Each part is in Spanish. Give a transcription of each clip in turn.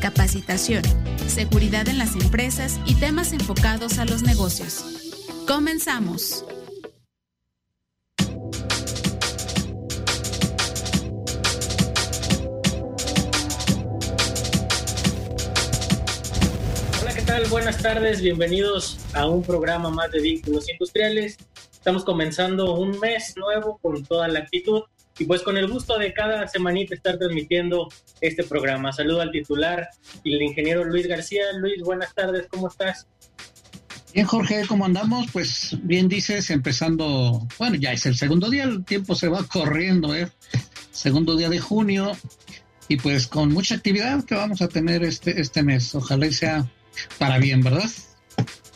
Capacitación, Seguridad en las Empresas y temas enfocados a los negocios. Comenzamos. Hola, ¿qué tal? Buenas tardes, bienvenidos a un programa más de Vínculos Industriales. Estamos comenzando un mes nuevo con toda la actitud y pues con el gusto de cada semanita estar transmitiendo este programa. Saludo al titular y el ingeniero Luis García. Luis, buenas tardes, ¿cómo estás? Bien, Jorge, ¿cómo andamos? Pues bien dices, empezando, bueno, ya es el segundo día, el tiempo se va corriendo, ¿eh? Segundo día de junio y pues con mucha actividad que vamos a tener este, este mes. Ojalá sea para bien, ¿verdad?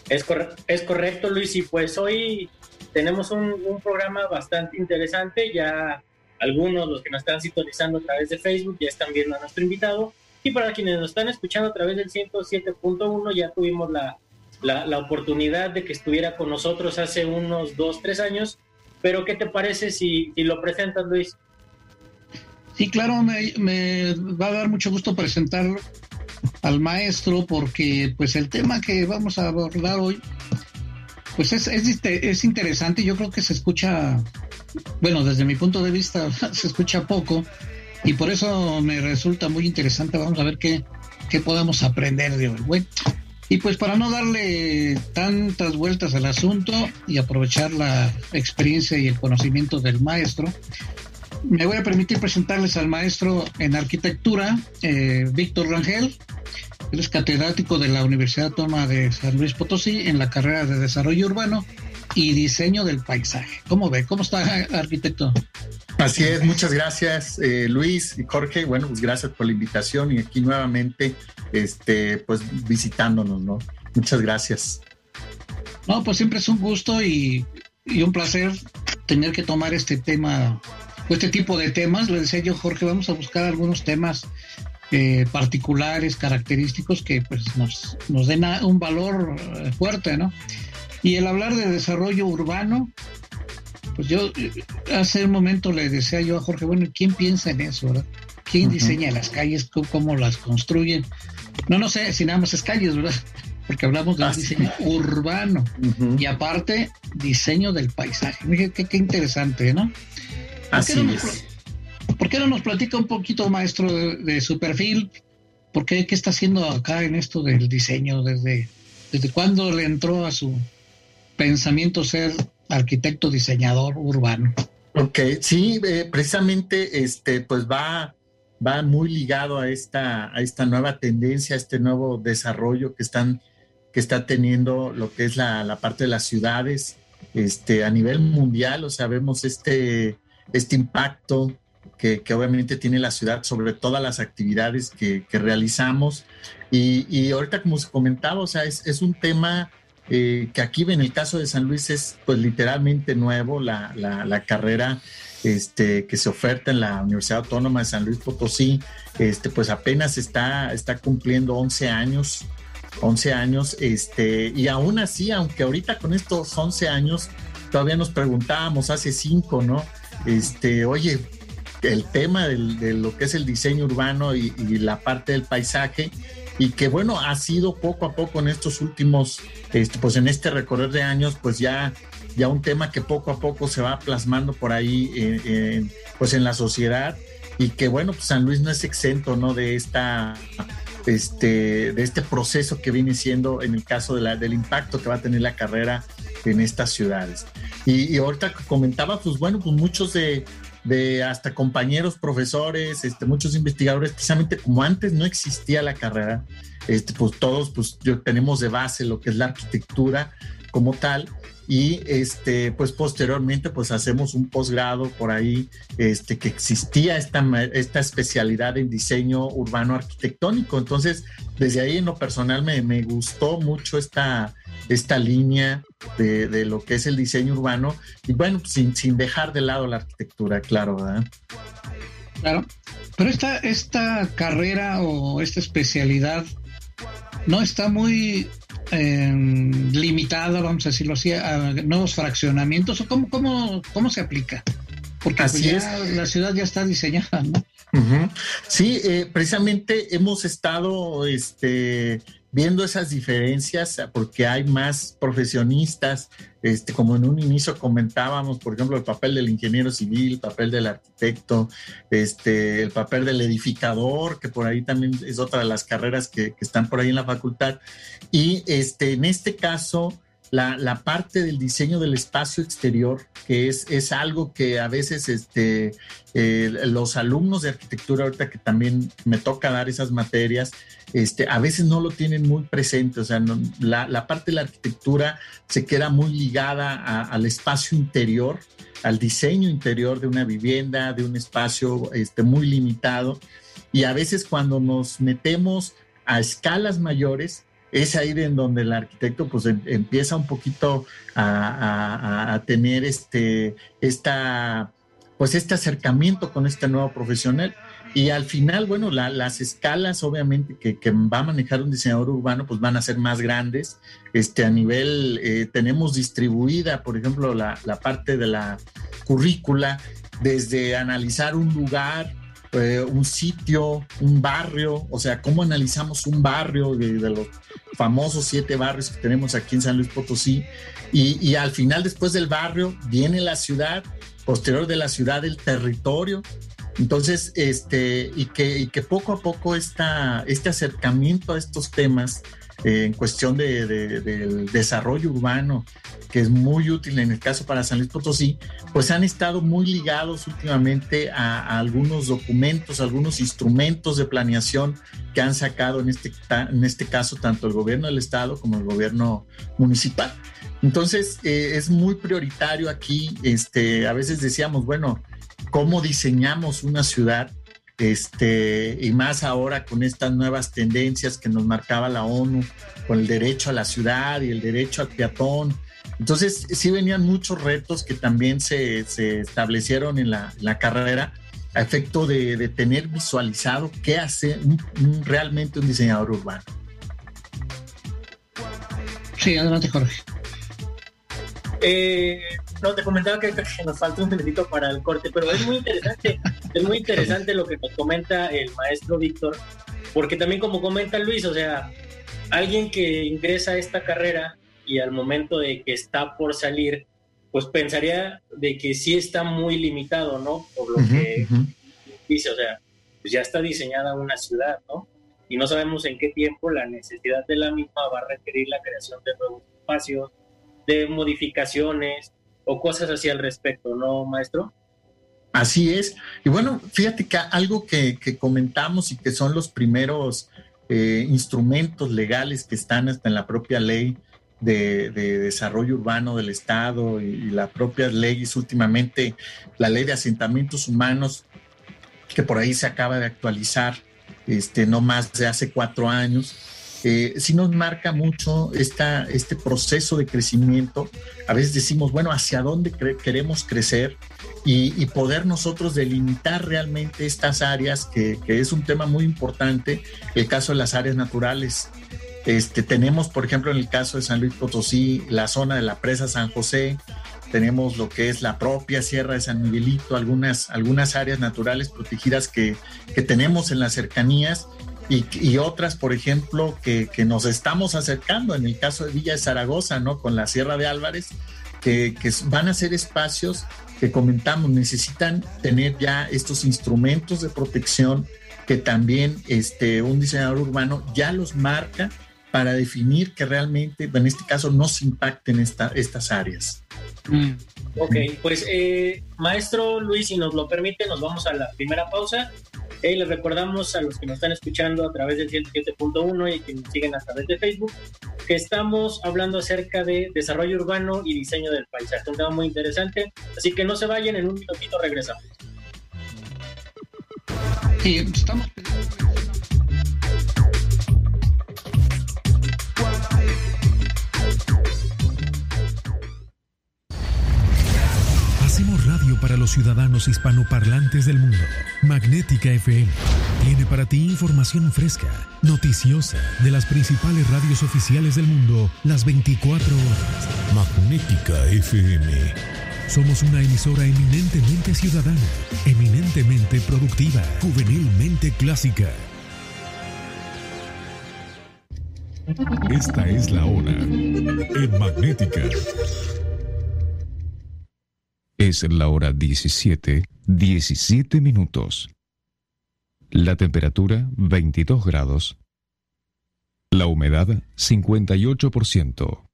Es, es correcto, Luis, y pues hoy tenemos un, un programa bastante interesante, ya algunos, los que nos están sintonizando a través de Facebook, ya están viendo a nuestro invitado. Y para quienes nos están escuchando a través del 107.1, ya tuvimos la, la, oportunidad de que estuviera con nosotros hace unos dos, tres años. Pero, ¿qué te parece si, lo presentas, Luis? Sí, claro, me, me, va a dar mucho gusto presentar al maestro porque pues el tema que vamos a abordar hoy pues es, es, es interesante, yo creo que se escucha bueno, desde mi punto de vista se escucha poco y por eso me resulta muy interesante. Vamos a ver qué, qué podemos aprender de hoy. y pues para no darle tantas vueltas al asunto y aprovechar la experiencia y el conocimiento del maestro, me voy a permitir presentarles al maestro en arquitectura, eh, Víctor Rangel. Él es catedrático de la Universidad Toma de San Luis Potosí en la carrera de Desarrollo Urbano y diseño del paisaje. ¿Cómo ve? ¿Cómo está, arquitecto? Así es, muchas gracias eh, Luis y Jorge. Bueno, pues gracias por la invitación y aquí nuevamente, este, pues visitándonos, ¿no? Muchas gracias. No, pues siempre es un gusto y, un placer tener que tomar este tema, este tipo de temas. Le decía yo, Jorge, vamos a buscar algunos temas eh, particulares, característicos que pues nos, nos den un valor eh, fuerte, ¿no? Y el hablar de desarrollo urbano, pues yo hace un momento le decía yo a Jorge, bueno, ¿quién piensa en eso, verdad? ¿Quién diseña las calles? ¿Cómo, las construyen? No, no sé si nada más es calles, ¿verdad? Porque hablamos de diseño urbano y aparte diseño del paisaje. Mire, qué, qué interesante, ¿no? Así no es. ¿Por qué no nos platica un poquito, maestro, de, su perfil? ¿Por qué, qué está haciendo acá en esto del diseño? ¿Desde, desde cuándo le entró a su, pensamiento ser arquitecto diseñador urbano. Ok, sí, eh, precisamente este, pues va, va muy ligado a esta, a esta nueva tendencia, a este nuevo desarrollo que están, que está teniendo lo que es la, parte de las ciudades, este, a nivel mundial, o sea, vemos este, este impacto que, obviamente tiene la ciudad sobre todas las actividades que, realizamos. Y, y, ahorita, como se comentaba, o sea, es, es un tema eh, que aquí en el caso de San Luis es pues literalmente nuevo la, la, carrera este, que se oferta en la Universidad Autónoma de San Luis Potosí, este, pues apenas está, está cumpliendo 11 años, 11 años, este, y aún así, aunque ahorita con estos 11 años, todavía nos preguntábamos hace 5, ¿no? Este, oye, el tema de lo que es el diseño urbano y la parte del paisaje, y que bueno, ha sido poco a poco en estos últimos, este, pues en este recorrer de años, pues ya, ya un tema que poco a poco se va plasmando por ahí, eh, pues en la sociedad y que bueno, pues San Luis no es exento, ¿no? De esta, este, de este proceso que viene siendo en el caso de la, del impacto que va a tener la carrera en estas ciudades. Y, y ahorita comentaba, pues bueno, pues muchos de, de hasta compañeros, profesores, este, muchos investigadores, precisamente como antes no existía la carrera, este, pues todos pues yo, tenemos de base lo que es la arquitectura como tal, y este, pues posteriormente pues hacemos un posgrado por ahí, este, que existía esta, esta especialidad en diseño urbano arquitectónico. Entonces, desde ahí en lo personal me, me gustó mucho esta, esta línea de, de, lo que es el diseño urbano y bueno, sin, sin dejar de lado la arquitectura, claro, ¿verdad? Claro, pero esta, esta carrera o esta especialidad no está muy eh, limitada, vamos a decirlo así, a nuevos fraccionamientos? ¿O cómo, cómo, cómo se aplica? Porque pues, así ya la ciudad ya está diseñada, ¿no? Sí, eh, precisamente hemos estado este, viendo esas diferencias porque hay más profesionistas, este, como en un inicio comentábamos, por ejemplo, el papel del ingeniero civil, el papel del arquitecto, este, el papel del edificador, que por ahí también es otra de las carreras que, están por ahí en la facultad. Y este, en este caso, la, parte del diseño del espacio exterior, que es, es algo que a veces este, eh, los alumnos de arquitectura, ahorita que también me toca dar esas materias, este, a veces no lo tienen muy presente, o sea, la, parte de la arquitectura se queda muy ligada al espacio interior, al diseño interior de una vivienda, de un espacio este, muy limitado, y a veces cuando nos metemos a escalas mayores, es ahí en donde el arquitecto pues em, empieza un poquito a, tener este, esta, pues este acercamiento con este nuevo profesional. Y al final, bueno, las escalas obviamente que, va a manejar un diseñador urbano pues van a ser más grandes. Este, a nivel, eh, tenemos distribuida, por ejemplo, la, la parte de la currícula, desde analizar un lugar, eh, un sitio, un barrio, o sea, cómo analizamos un barrio de, los famosos siete barrios que tenemos aquí en San Luis Potosí, y, al final, después del barrio, viene la ciudad, posterior de la ciudad, el territorio. Entonces, este, y que, que poco a poco esta, este acercamiento a estos temas eh, en cuestión de, del desarrollo urbano, que es muy útil en el caso para San Luis Potosí, pues han estado muy ligados últimamente a, algunos documentos, algunos instrumentos de planeación que han sacado en este, en este caso tanto el gobierno del estado como el gobierno municipal. Entonces, eh, es muy prioritario aquí, este, a veces decíamos, bueno, ¿cómo diseñamos una ciudad? este, y más ahora con estas nuevas tendencias que nos marcaba la ONU, con el derecho a la ciudad y el derecho al peatón. Entonces, sí venían muchos retos que también se, establecieron en la, carrera a efecto de, tener visualizado qué hace realmente un diseñador urbano. Sí, adelante, Jorge. Eh, no, te comentaba que, nos falta un minutito para el corte, pero es muy interesante, es muy interesante lo que nos comenta el maestro Víctor, porque también como comenta Luis, o sea, alguien que ingresa a esta carrera y al momento de que está por salir, pues pensaría de que sí está muy limitado, ¿no? Por lo que dice, o sea, pues ya está diseñada una ciudad, ¿no? Y no sabemos en qué tiempo la necesidad de la misma va a requerir la creación de nuevos espacios, de modificaciones, o cosas así al respecto, ¿no, maestro? Así es. Y bueno, fíjate que algo que, comentamos y que son los primeros eh, instrumentos legales que están hasta en la propia ley de, desarrollo urbano del Estado y, y las propias leyes, últimamente la ley de asentamientos humanos, que por ahí se acaba de actualizar, este, no más de hace cuatro años, eh, sí nos marca mucho este proceso de crecimiento. A veces decimos, bueno, ¿hacia dónde queremos crecer? Y, poder nosotros delimitar realmente estas áreas, que, es un tema muy importante, el caso de las áreas naturales. Este, tenemos, por ejemplo, en el caso de San Luis Potosí, la zona de la presa San José, tenemos lo que es la propia Sierra de San Miguelito, algunas, algunas áreas naturales protegidas que, que tenemos en las cercanías y, otras, por ejemplo, que, nos estamos acercando, en el caso de Villa de Zaragoza, ¿no? Con la Sierra de Álvarez, que, van a ser espacios que comentamos, necesitan tener ya estos instrumentos de protección que también este, un diseñador urbano ya los marca para definir que realmente, en este caso, no se impacten esta, estas áreas. Mm. Ok, pues eh, maestro Luis, si nos lo permite, nos vamos a la primera pausa Hey, les recordamos a los que nos están escuchando a través del 107.1 y que nos siguen a través de Facebook porque estamos hablando acerca de desarrollo urbano y diseño del paisaje, un tema muy interesante, así que no se vayan, en un minutito regresamos. Sí, estamos los ciudadanos hispanoparlantes del mundo. Magnética FM tiene para ti información fresca, noticiosa, de las principales radios oficiales del mundo, las 24 horas. Magnética FM. Somos una emisora eminentemente ciudadana, eminentemente productiva, juvenilmente clásica. Esta es la hora en Magnética. Es la hora 17, 17 minutos. La temperatura 22 grados. La humedad 58%.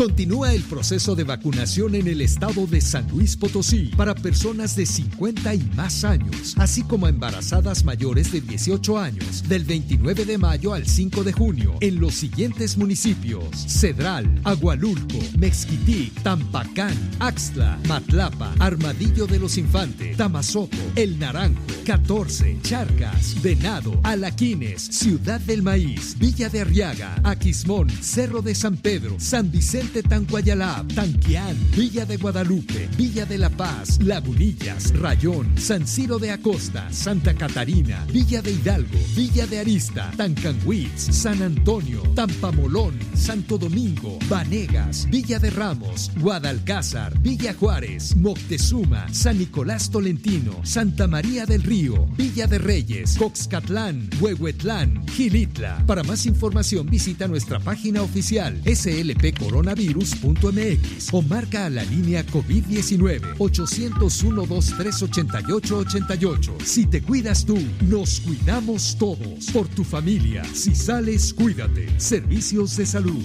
Continúa el proceso de vacunación en el estado de San Luis Potosí para personas de 50 y más años, así como embarazadas mayores de 18 años, del 29 de mayo al 5 de junio, en los siguientes municipios: Cedral, Agualulco, Mexquitic, Tampacán, Axtla, Matlapa, Armadillo de los Infantes, Tamazopo, El Naranjo, 14, Charcas, Venado, Alaquines, Ciudad del Maíz, Villa de Arriaga, Aquismón, Cerro de San Pedro, San Vicente Tancuayalab, Tanquián, Villa de Guadalupe, Villa de La Paz, Lagunillas, Rayón, San Ciro de Acosta, Santa Catarina, Villa de Hidalgo, Villa de Arista, Tancanhuitz, San Antonio, Tampamolón, Santo Domingo, Vanegas, Villa de Ramos, Guadalcázar, Villa Juárez, Moctezuma, San Nicolás Tolentino, Santa María del Río, Villa de Reyes, Coxcatlán, Huehuetlán, Gilitla. Para más información visita nuestra página oficial SLP Coronavirus virus.mx o marca a la línea COVID-19 801-2388-88. Si te cuidas tú, nos cuidamos todos. Por tu familia, si sales, cuídate. Servicios de salud.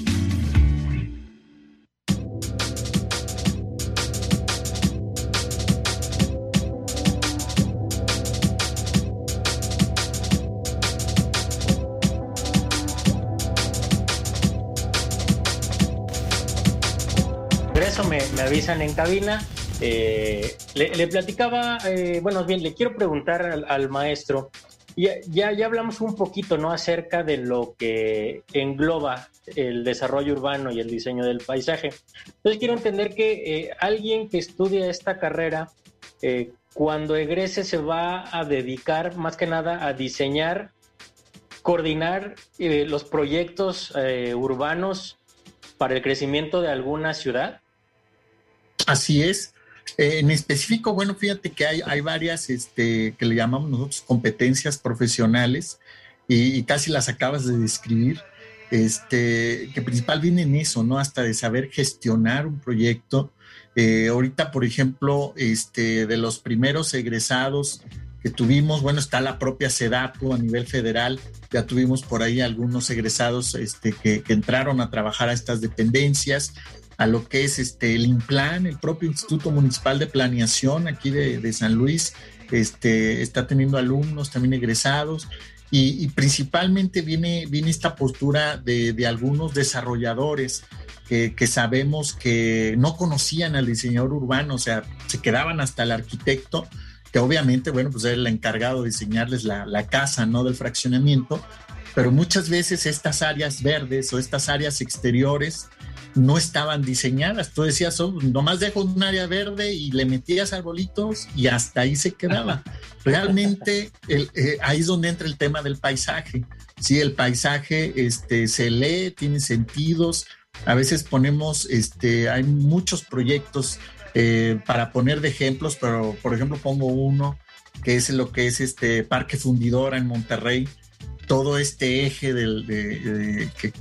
Avisan en cabina. Eh, le, platicaba, eh, bueno, bien, le quiero preguntar al, maestro, ya, ya, ya, hablamos un poquito, ¿no? Acerca de lo que engloba el desarrollo urbano y el diseño del paisaje. Entonces quiero entender que eh, alguien que estudia esta carrera, cuando egrese se va a dedicar más que nada a diseñar, coordinar los proyectos urbanos para el crecimiento de alguna ciudad. Así es. Eh, en específico, bueno, fíjate que hay, hay varias este, que le llamamos nosotros competencias profesionales y, casi las acabas de describir, este, que principal viene en eso, ¿no? Hasta de saber gestionar un proyecto. Eh, ahorita, por ejemplo, este, de los primeros egresados que tuvimos, bueno, está la propia SEDATO a nivel federal, ya tuvimos por ahí algunos egresados este, que, que entraron a trabajar a estas dependencias a lo que es este, el INPLAN, el propio Instituto Municipal de Planeación aquí de, San Luis, este, está teniendo alumnos también egresados y, principalmente viene, viene esta postura de, algunos desarrolladores que, sabemos que no conocían al diseñador urbano, o sea, se quedaban hasta el arquitecto, que obviamente, bueno, pues era el encargado de diseñarles la, la casa, ¿no? Del fraccionamiento, pero muchas veces estas áreas verdes o estas áreas exteriores, no estaban diseñadas. Tú decías, oh, nomás dejo un área verde y le metías arbolitos y hasta ahí se quedaba. Realmente eh, ahí es donde entra el tema del paisaje. Sí, el paisaje este, se lee, tiene sentidos. A veces ponemos, este, hay muchos proyectos eh, para poner de ejemplos, pero por ejemplo pongo uno que es lo que es este Parque Fundidora en Monterrey, todo este eje del, de, que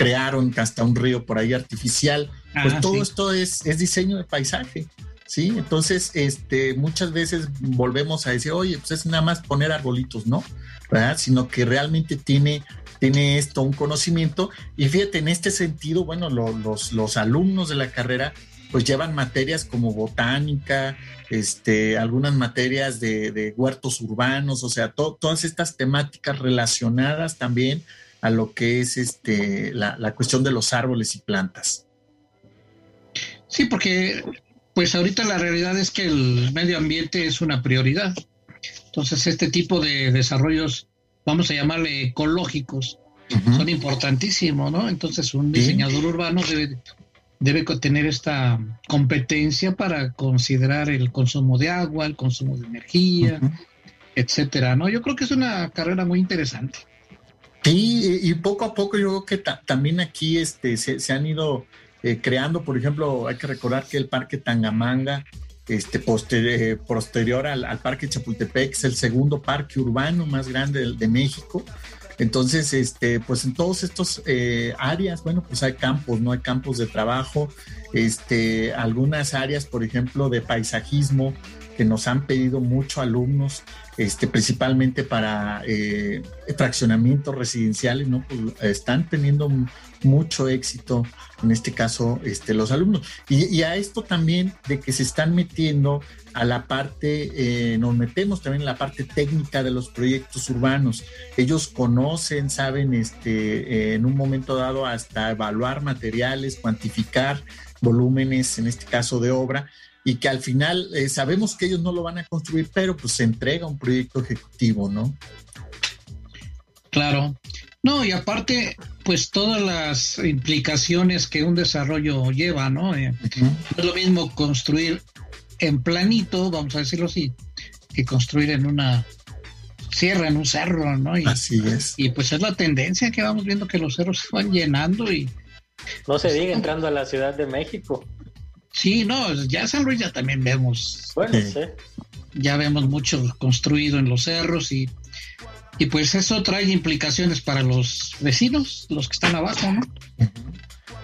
crearon hasta un río por ahí artificial. pues ah, todo esto es, es diseño de paisaje. ¿sí? Entonces, este, muchas veces volvemos a decir, oye, pues es nada más poner arbolitos, ¿no? ¿verdad? Sino que realmente tiene, tiene esto un conocimiento. Y fíjate, en este sentido, bueno, los, los alumnos de la carrera pues llevan materias como botánica, este, algunas materias de, de huertos urbanos, o sea, todas estas temáticas relacionadas también a lo que es este, la, la cuestión de los árboles y plantas. Sí, porque pues ahorita la realidad es que el medio ambiente es una prioridad. Entonces, este tipo de desarrollos, vamos a llamarle ecológicos, son importantísimos, ¿no? Entonces, un diseñador urbano debe, debe tener esta competencia para considerar el consumo de agua, el consumo de energía, etcétera, ¿no? Yo creo que es una carrera muy interesante. Sí, y poco a poco yo creo que también aquí este, se, han ido eh, creando, por ejemplo, hay que recordar que el Parque Tangamanga, este, eh, posterior al, Parque Chapultepec, es el segundo parque urbano más grande de México. Entonces, este, pues en todos estos eh, áreas, bueno, pues hay campos, ¿no? Hay campos de trabajo, este, algunas áreas, por ejemplo, de paisajismo que nos han pedido mucho alumnos, este, principalmente para eh, fraccionamientos residenciales, ¿no? Pues, están teniendo mucho éxito, en este caso, este, los alumnos. Y, a esto también de que se están metiendo a la parte, eh, nos metemos también en la parte técnica de los proyectos urbanos. Ellos conocen, saben, este, en un momento dado hasta evaluar materiales, cuantificar volúmenes, en este caso de obra, y que al final eh, sabemos que ellos no lo van a construir, pero pues se entrega un proyecto ejecutivo, ¿no? Claro. No, y aparte, pues todas las implicaciones que un desarrollo lleva, ¿no? Eh, es lo mismo construir en planito, vamos a decirlo así, que construir en una sierra, en un cerro, ¿no? Y, así es. Y pues es la tendencia que vamos viendo que los cerros se van llenando y... No se diga entrando a la Ciudad de México. Sí, no, ya San Luis ya también vemos. Bueno, sí. Ya vemos mucho construido en los cerros y y pues eso trae implicaciones para los vecinos, los que están abajo, ¿no?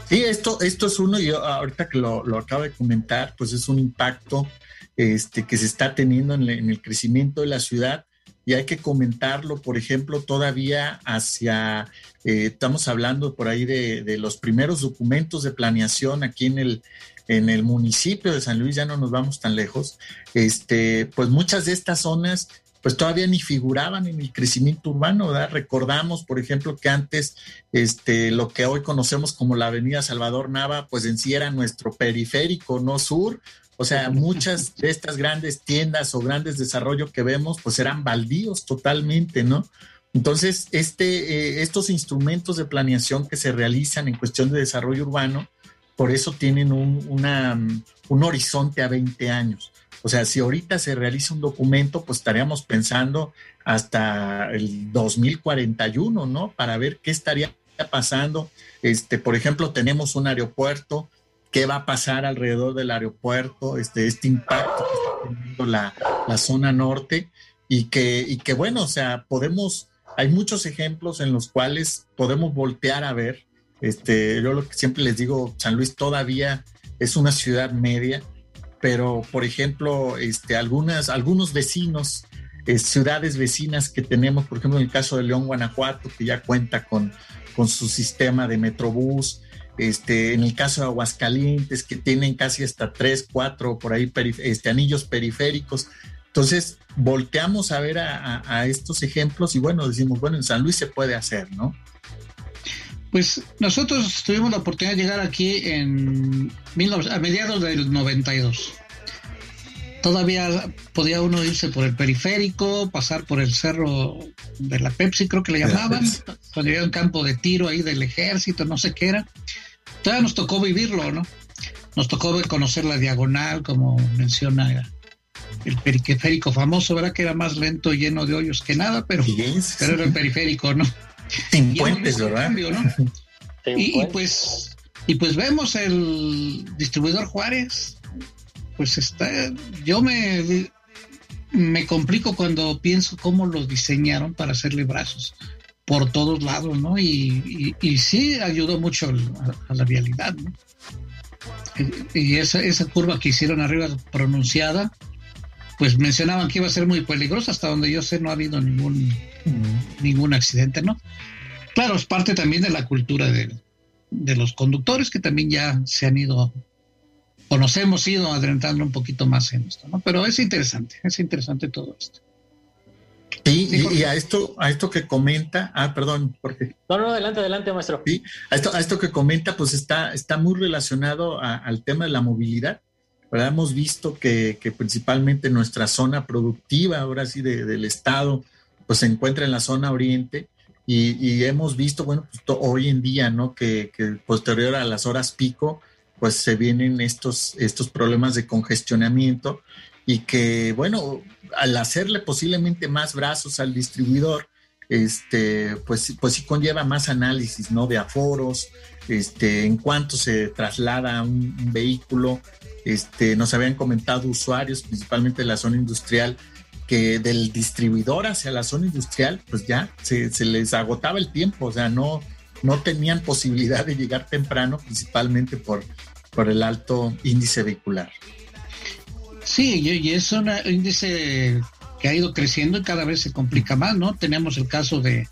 Sí, esto, esto es uno, y ahorita que lo, lo acabo de comentar, pues es un impacto este, que se está teniendo en, el crecimiento de la ciudad y hay que comentarlo, por ejemplo, todavía hacia, eh, estamos hablando por ahí de, de, los primeros documentos de planeación aquí en el, en el municipio de San Luis, ya no nos vamos tan lejos, este, pues muchas de estas zonas pues todavía ni figuraban en el crecimiento urbano, ¿verdad? Recordamos, por ejemplo, que antes este, lo que hoy conocemos como la Avenida Salvador Nava, pues en sí era nuestro periférico, no sur. O sea, muchas de estas grandes tiendas o grandes desarrollos que vemos, pues eran baldíos totalmente, ¿no? Entonces, este, eh, estos instrumentos de planeación que se realizan en cuestión de desarrollo urbano, por eso tienen un, un horizonte a 20 años. O sea, si ahorita se realiza un documento, pues estaríamos pensando hasta el 2041, ¿no? Para ver qué estaría pasando. Este, por ejemplo, tenemos un aeropuerto, qué va a pasar alrededor del aeropuerto, este, este impacto que está teniendo la, la zona norte y que, y que, bueno, o sea, podemos, hay muchos ejemplos en los cuales podemos voltear a ver. Este, yo lo que siempre les digo, San Luis todavía es una ciudad media, pero por ejemplo, este, algunas, algunos vecinos, eh, ciudades vecinas que tenemos, por ejemplo, en el caso de León, Guanajuato, que ya cuenta con, con su sistema de Metrobús, este, en el caso de Aguascalientes, que tienen casi hasta tres, cuatro por ahí este, anillos periféricos. Entonces, volteamos a ver a, a, estos ejemplos y bueno, decimos, bueno, en San Luis se puede hacer, ¿no? Pues nosotros tuvimos la oportunidad de llegar aquí en a mediados del 92. Todavía podía uno irse por el periférico, pasar por el cerro de la Pepsi, creo que le llamaban, cuando había un campo de tiro ahí del ejército, no sé qué era. Todavía nos tocó vivirlo, ¿no? Nos tocó conocer la diagonal, como menciona el periférico famoso, ¿verdad? Que era más lento y lleno de hoyos que nada, pero, pero era el periférico, ¿no? Sin puentes, ¿verdad? y, pues, y pues vemos el distribuidor Juárez, pues está, yo me, me complico cuando pienso cómo lo diseñaron para hacerle brazos por todos lados, ¿no? Y, y, sí ayudó mucho a, la vialidad, ¿no? Y, esa, esa curva que hicieron arriba pronunciada, pues mencionaban que iba a ser muy peligrosa, hasta donde yo sé no ha habido ningún, ningún accidente, ¿no? Claro, es parte también de la cultura de, los conductores que también ya se han ido, o nos hemos ido adentrando un poquito más en esto, ¿no? Pero es interesante, es interesante todo esto. Sí, y, a esto, a esto que comenta, ah, perdón, porque. No, no, adelante, adelante, maestro. Sí, a esto, a esto que comenta, pues está, está muy relacionado al tema de la movilidad. ¿verdad? Hemos visto que, que, principalmente nuestra zona productiva, ahora sí, del estado, pues se encuentra en la zona oriente. Y, hemos visto, bueno, pues hoy en día, ¿no? Que, posterior a las horas pico, pues se vienen estos, estos problemas de congestionamiento y que, bueno, al hacerle posiblemente más brazos al distribuidor, este, pues, pues sí conlleva más análisis, ¿no? De aforos, este, en cuanto se traslada un, vehículo, este, nos habían comentado usuarios, principalmente de la zona industrial, que del distribuidor hacia la zona industrial, pues ya se, se, les agotaba el tiempo, o sea, no, no tenían posibilidad de llegar temprano, principalmente por, por el alto índice vehicular. Sí, y es un índice que ha ido creciendo y cada vez se complica más, ¿no? Tenemos el caso de,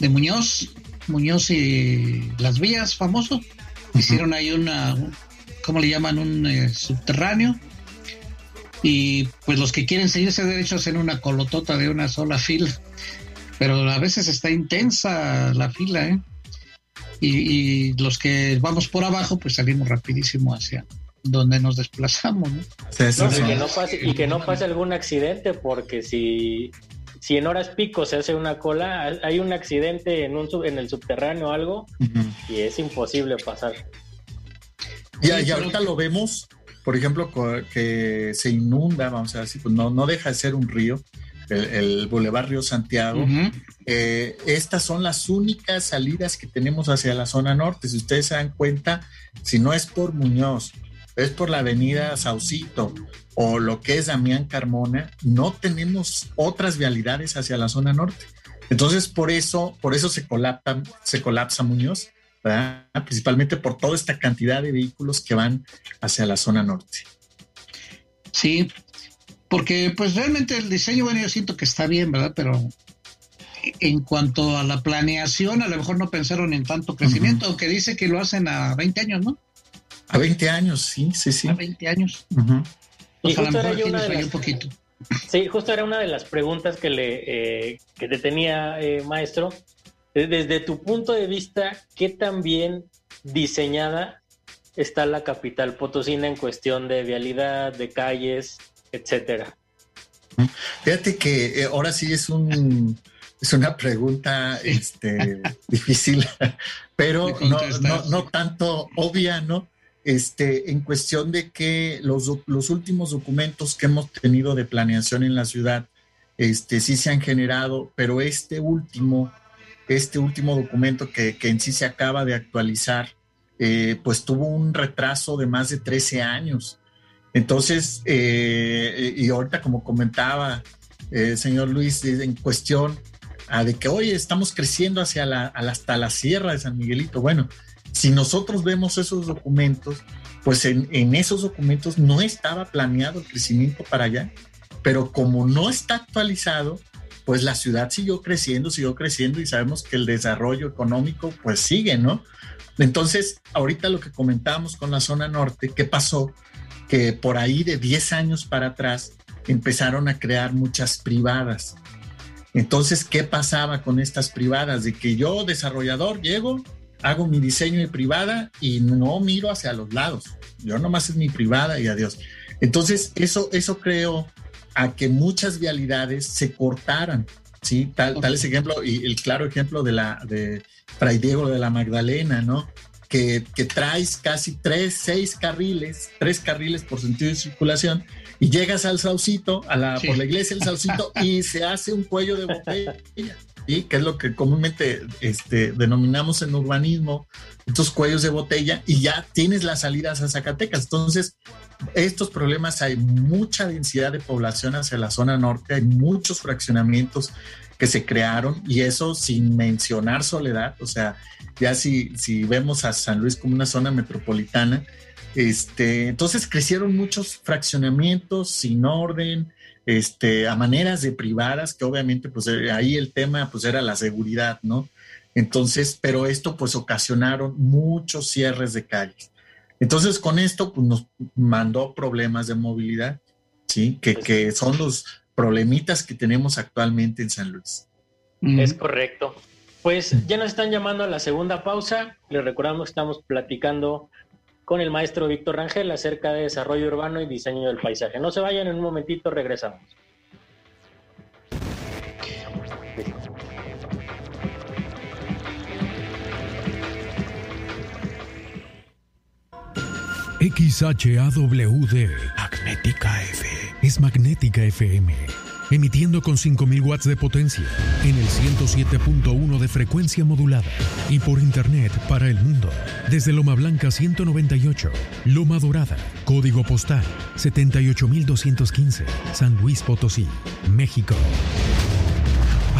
Muñoz, Muñoz y las vías famoso. Hicieron ahí una, ¿cómo le llaman? Un eh, subterráneo. Y pues los que quieren seguirse derecho hacen una colotota de una sola fila. Pero a veces está intensa la fila, ¿eh? Y, y los que vamos por abajo, pues salimos rapidísimo hacia, donde nos desplazamos. ¿no? y, que no pase, y que no pase algún accidente, porque si, si en horas pico se hace una cola, hay un accidente en, un, en el subterráneo o algo, y es imposible pasar. Ya, y ahorita lo vemos, por ejemplo, que se inunda, vamos a decir, pues no, no deja de ser un río, el, el Boulevard Río Santiago. Eh, estas son las únicas salidas que tenemos hacia la zona norte. Si ustedes se dan cuenta, si no es por Muñoz, es por la avenida Saucito o lo que es Damián Carmona, no tenemos otras vialidades hacia la zona norte. Entonces, por eso, por eso se colapsa, se colapsa Muñoz, principalmente por toda esta cantidad de vehículos que van hacia la zona norte. Sí, porque pues realmente el diseño, bueno, yo siento que está bien, ¿verdad? Pero en cuanto a la planeación, a lo mejor no pensaron en tanto crecimiento, aunque dice que lo hacen a 20 años, ¿no? A 20 años, sí, sí, sí. A 20 años. y justo era una de las, poquito. Sí, justo era una de las preguntas que le eh, que te tenía, eh, maestro. Desde tu punto de vista, ¿qué tan bien diseñada está la capital potosina en cuestión de vialidad, de calles, etcétera? Fíjate que eh, ahora sí es un es una pregunta este, difícil, pero no, no, no, tanto obvia, ¿no? este, en cuestión de que los, los, últimos documentos que hemos tenido de planeación en la ciudad, este, sí se han generado, pero este último, este último documento que, que en sí se acaba de actualizar, eh, pues tuvo un retraso de más de 13 años. Entonces, eh, y ahorita como comentaba el eh, señor Luis, en cuestión ah, de que hoy estamos creciendo hacia la, hasta la sierra de San Miguelito, bueno, si nosotros vemos esos documentos, pues en, esos documentos no estaba planeado el crecimiento para allá, pero como no está actualizado, pues la ciudad siguió creciendo, siguió creciendo y sabemos que el desarrollo económico pues sigue, ¿no? Entonces, ahorita lo que comentábamos con la zona norte, ¿qué pasó? Que por ahí de 10 años para atrás empezaron a crear muchas privadas. Entonces, ¿qué pasaba con estas privadas? De que yo, desarrollador, llego, hago mi diseño de privada y no miro hacia los lados. Yo nomás es mi privada y adiós. Entonces, eso, eso creo a que muchas vialidades se cortaran, ¿sí? Tal, tal es ejemplo, y el claro ejemplo de la de Fray Diego de la Magdalena, ¿no? Que, que traes casi tres, seis carriles, tres carriles por sentido de circulación, y llegas al Saucito, a la, por la iglesia del Saucito, y se hace un cuello de botella y que es lo que comúnmente este, denominamos en urbanismo, estos cuellos de botella, y ya tienes las salidas a Zacatecas. Entonces, estos problemas hay mucha densidad de población hacia la zona norte, hay muchos fraccionamientos que se crearon y eso sin mencionar soledad, o sea, ya si, si vemos a San Luis como una zona metropolitana, este, entonces crecieron muchos fraccionamientos sin orden, este, a maneras de privadas, que obviamente pues eh, ahí el tema pues era la seguridad, ¿no? Entonces, pero esto pues ocasionaron muchos cierres de calles. Entonces con esto pues nos mandó problemas de movilidad, ¿sí? Que, que son los, problemitas que tenemos actualmente en San Luis. Es correcto. Pues ya nos están llamando a la segunda pausa. Les recordamos que estamos platicando con el maestro Víctor Rangel acerca de desarrollo urbano y diseño del paisaje. No se vayan, en un momentito regresamos. XHAWD Magnética F es Magnética FM emitiendo con 5000 watts de potencia en el 107.1 de frecuencia modulada y por internet para el mundo. Desde Loma Blanca 198, Loma Dorada, código postal 78215, San Luis Potosí, México.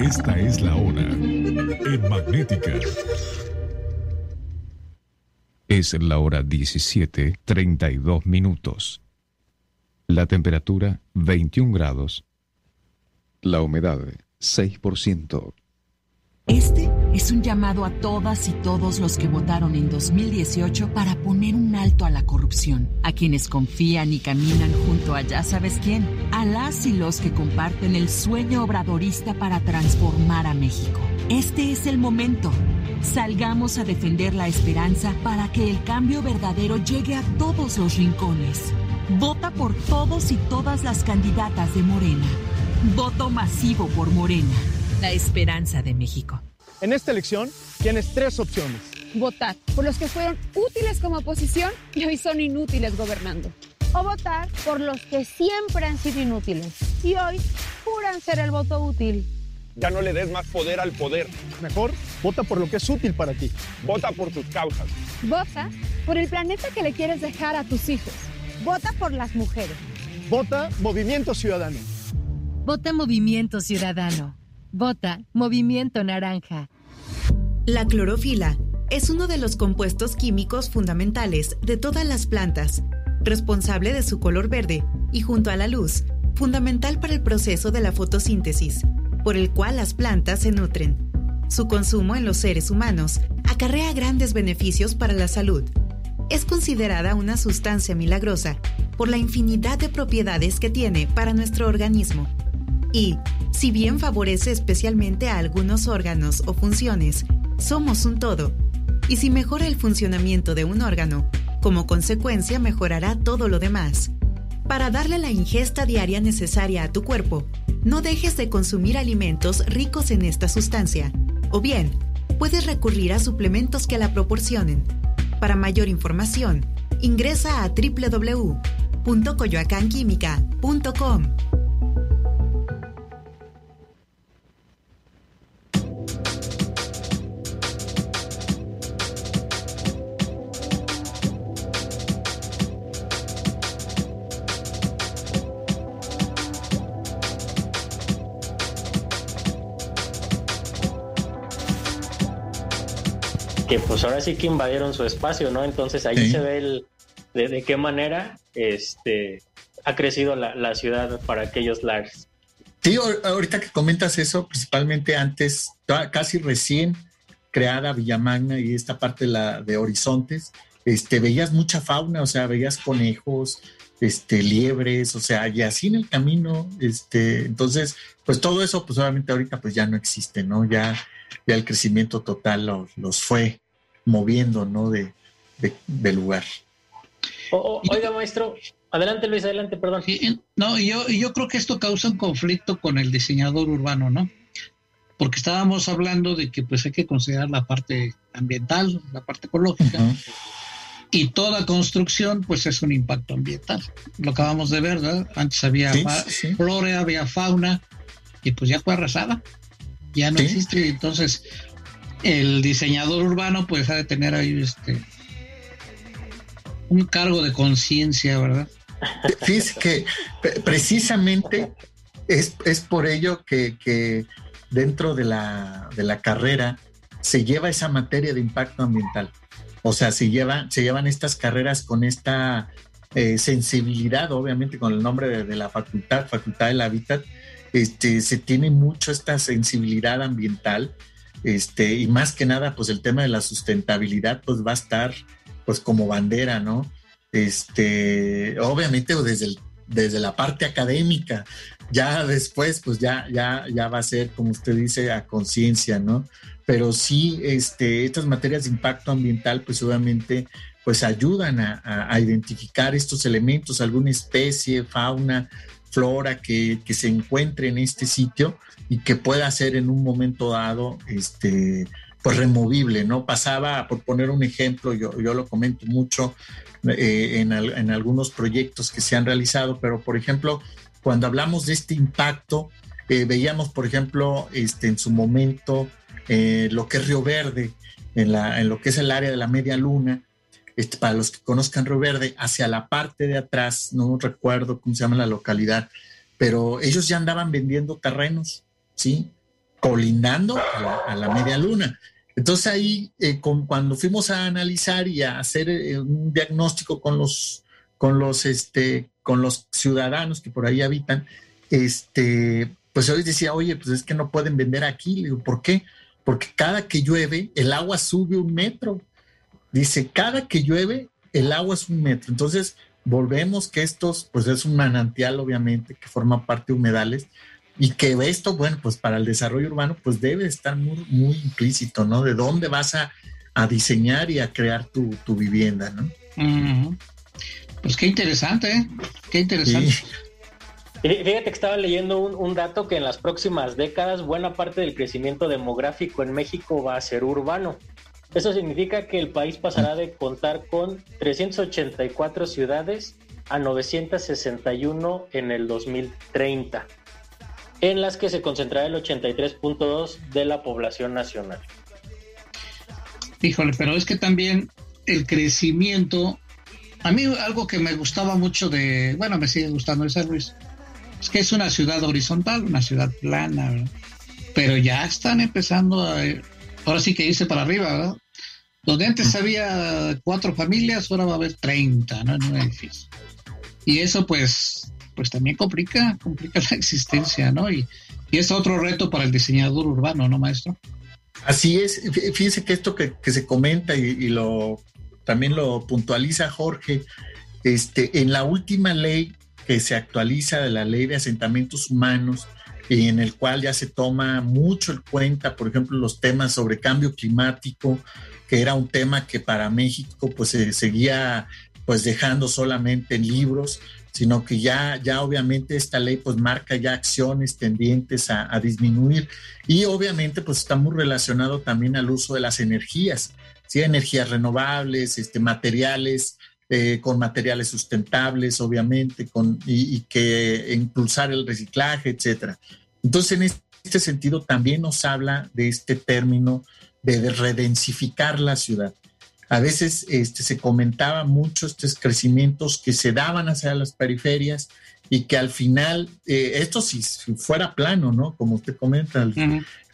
Esta es la hora en Magnética. Es la hora 17:32 minutos. La temperatura 21 grados. La humedad 6%. Este es un llamado a todas y todos los que votaron en 2018 para poner un alto a la corrupción, a quienes confían y caminan junto a ya sabes quién, a las y los que comparten el sueño obradorista para transformar a México. Este es el momento. Salgamos a defender la esperanza para que el cambio verdadero llegue a todos los rincones. Vota por todos y todas las candidatas de Morena. Voto masivo por Morena la esperanza de México. En esta elección tienes tres opciones. Votar por los que fueron útiles como oposición y hoy son inútiles gobernando. O votar por los que siempre han sido inútiles y hoy juran ser el voto útil. Ya no le des más poder al poder. Mejor, vota por lo que es útil para ti. Vota por tus causas. Vota por el planeta que le quieres dejar a tus hijos. Vota por las mujeres. Vota Movimiento Ciudadano. Vota Movimiento Ciudadano. Vota Movimiento Naranja. La clorofila es uno de los compuestos químicos fundamentales de todas las plantas, responsable de su color verde y junto a la luz, fundamental para el proceso de la fotosíntesis, por el cual las plantas se nutren. Su consumo en los seres humanos acarrea grandes beneficios para la salud. Es considerada una sustancia milagrosa por la infinidad de propiedades que tiene para nuestro organismo y, si bien favorece especialmente a algunos órganos o funciones, somos un todo. Y si mejora el funcionamiento de un órgano, como consecuencia mejorará todo lo demás. Para darle la ingesta diaria necesaria a tu cuerpo, no dejes de consumir alimentos ricos en esta sustancia. O bien, puedes recurrir a suplementos que la proporcionen. Para mayor información, ingresa a www.coyoacanquímica.com. que pues ahora sí que invadieron su espacio, ¿no? Entonces ahí se ve el, de, qué manera este, ha crecido la, ciudad para aquellos lares. Sí, ahorita que comentas eso, principalmente antes, casi recién creada Villamagna y esta parte de, la, de Horizontes, este, veías mucha fauna, o sea, veías conejos, este, liebres, o sea, y así en el camino, este, entonces, pues todo eso, pues obviamente ahorita pues ya no existe, ¿no? Ya ya el crecimiento total los, fue moviendo, ¿no? De, lugar. oiga, maestro, adelante Luis, adelante, perdón. no, yo, yo creo que esto causa un conflicto con el diseñador urbano, ¿no? Porque estábamos hablando de que pues hay que considerar la parte ambiental, la parte ecológica, y toda construcción pues es un impacto ambiental. Lo acabamos de ver, ¿verdad? Antes había flora, había fauna, y pues ya fue arrasada ya no existe. Entonces, el diseñador urbano pues ha de tener ahí este un cargo de conciencia, ¿verdad? Fíjese que precisamente es, es por ello que, que dentro de la, de la carrera se lleva esa materia de impacto ambiental. O sea, se, lleva, se llevan estas carreras con esta eh, sensibilidad, obviamente con el nombre de, la facultad, Facultad del Hábitat, este, se tiene mucho esta sensibilidad ambiental, este, y más que nada, pues el tema de la sustentabilidad, pues va a estar, pues como bandera, ¿no? Este, obviamente desde, desde la parte académica, ya después, pues ya, ya, ya va a ser, como usted dice, a conciencia, ¿no? Pero sí, este, estas materias de impacto ambiental, pues obviamente, pues ayudan a, identificar estos elementos, alguna especie, fauna, flora que, se encuentre en este sitio y que pueda ser en un momento dado, este, pues removible, ¿no? Pasaba, por poner un ejemplo, yo, yo lo comento mucho eh, en, en algunos proyectos que se han realizado, pero por ejemplo, cuando hablamos de este impacto, eh, veíamos, por ejemplo, este, en su momento eh, lo que es Río Verde, en, la, en lo que es el área de la media luna, este, para los que conozcan Río Verde, hacia la parte de atrás, no recuerdo cómo se llama la localidad, pero ellos ya andaban vendiendo terrenos, ¿sí? Colindando a la, media luna. Entonces ahí, eh, cuando fuimos a analizar y a hacer un diagnóstico este, con los ciudadanos que por ahí habitan, este, pues hoy decía, oye, pues es que no pueden vender aquí. Le digo, ¿por qué? Porque cada que llueve, el agua sube un metro. Dice, cada que llueve, el agua es un metro. Entonces, volvemos que estos, pues es un manantial, obviamente, que forma parte de humedales, y que esto, bueno, pues para el desarrollo urbano, pues debe estar muy, muy implícito, ¿no? De dónde vas a, diseñar y a crear tu, vivienda, ¿no? Pues qué interesante, ¿eh? Qué interesante. Fíjate que estaba leyendo un, dato que en las próximas décadas buena parte del crecimiento demográfico en México va a ser urbano. Eso significa que el país pasará de contar con 384 ciudades a 961 en el 2030, en las que se concentrará el 83.2 de la población nacional. Híjole, pero es que también el crecimiento a mí algo que me gustaba mucho de, bueno, me sigue gustando de San Luis, es que es una ciudad horizontal, una ciudad plana, pero ya están empezando a, ahora sí que irse para arriba, ¿verdad? Donde antes había cuatro familias, ahora va a haber 30, ¿no? En un edificio. Y eso pues, pues también complica, complica la existencia, ¿no? Y, y es otro reto para el diseñador urbano, ¿no, maestro? Así es, fíjense que esto que, se comenta y, lo también lo puntualiza Jorge, este, en la última ley que se actualiza de la ley de asentamientos humanos y en el cual ya se toma mucho en cuenta, por ejemplo, los temas sobre cambio climático, que era un tema que para México pues se seguía pues dejando solamente en libros, sino que ya, ya obviamente esta ley pues marca ya acciones tendientes a, a disminuir y obviamente pues está muy relacionado también al uso de las energías ¿sí? energías renovables, este, materiales, eh, con materiales sustentables, obviamente, con, y, que impulsar el reciclaje, etcétera. Entonces, en este sentido, también nos habla de este término de, redensificar la ciudad. A veces este, se comentaba mucho estos crecimientos que se daban hacia las periferias y que al final, eh, esto si fuera plano, ¿no? Como usted comenta,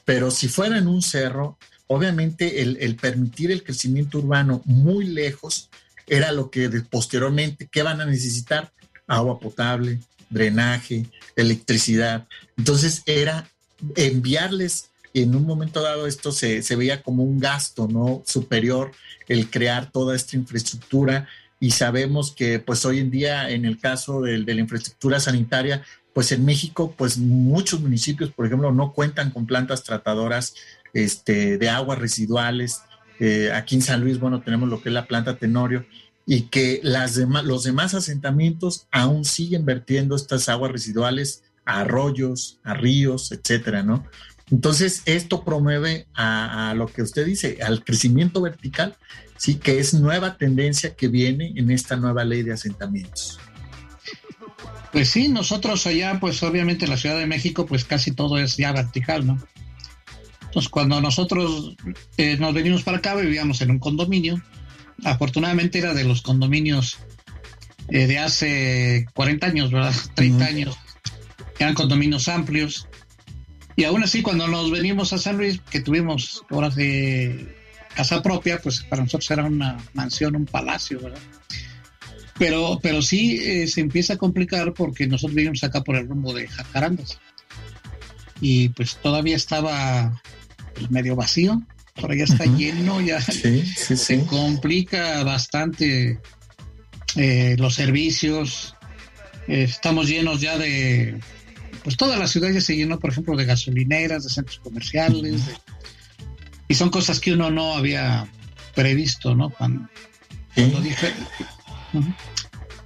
pero si fuera en un cerro, obviamente el, permitir el crecimiento urbano muy lejos era lo que posteriormente, ¿qué van a necesitar? Agua potable, drenaje, electricidad. Entonces era enviarles, en un momento dado esto se, veía como un gasto no superior el crear toda esta infraestructura y sabemos que pues hoy en día en el caso de, de la infraestructura sanitaria, pues en México pues muchos municipios, por ejemplo, no cuentan con plantas tratadoras este, de aguas residuales. Eh, aquí en San Luis, bueno, tenemos lo que es la planta Tenorio y que las los demás asentamientos aún siguen vertiendo estas aguas residuales a arroyos, a ríos, etcétera, ¿no? Entonces, esto promueve a, a, lo que usted dice, al crecimiento vertical, sí, que es nueva tendencia que viene en esta nueva ley de asentamientos. Pues sí, nosotros allá, pues obviamente en la Ciudad de México, pues casi todo es ya vertical, ¿no? Entonces, cuando nosotros eh, nos venimos para acá, vivíamos en un condominio. Afortunadamente era de los condominios eh, de hace 40 años, ¿verdad? 30 años. eran condominios amplios. Y aún así, cuando nos venimos a San Luis, que tuvimos horas de casa propia, pues para nosotros era una mansión, un palacio, ¿verdad? Pero, pero sí eh, se empieza a complicar porque nosotros vivimos acá por el rumbo de Jacarandas. Y pues todavía estaba pues, medio vacío, ahora ya está lleno, ya se complica bastante eh, los servicios. Eh, estamos llenos ya de, pues toda la ciudad ya se llenó, por ejemplo, de gasolineras, de centros comerciales, y son cosas que uno no había previsto, ¿no? Cuando, dije...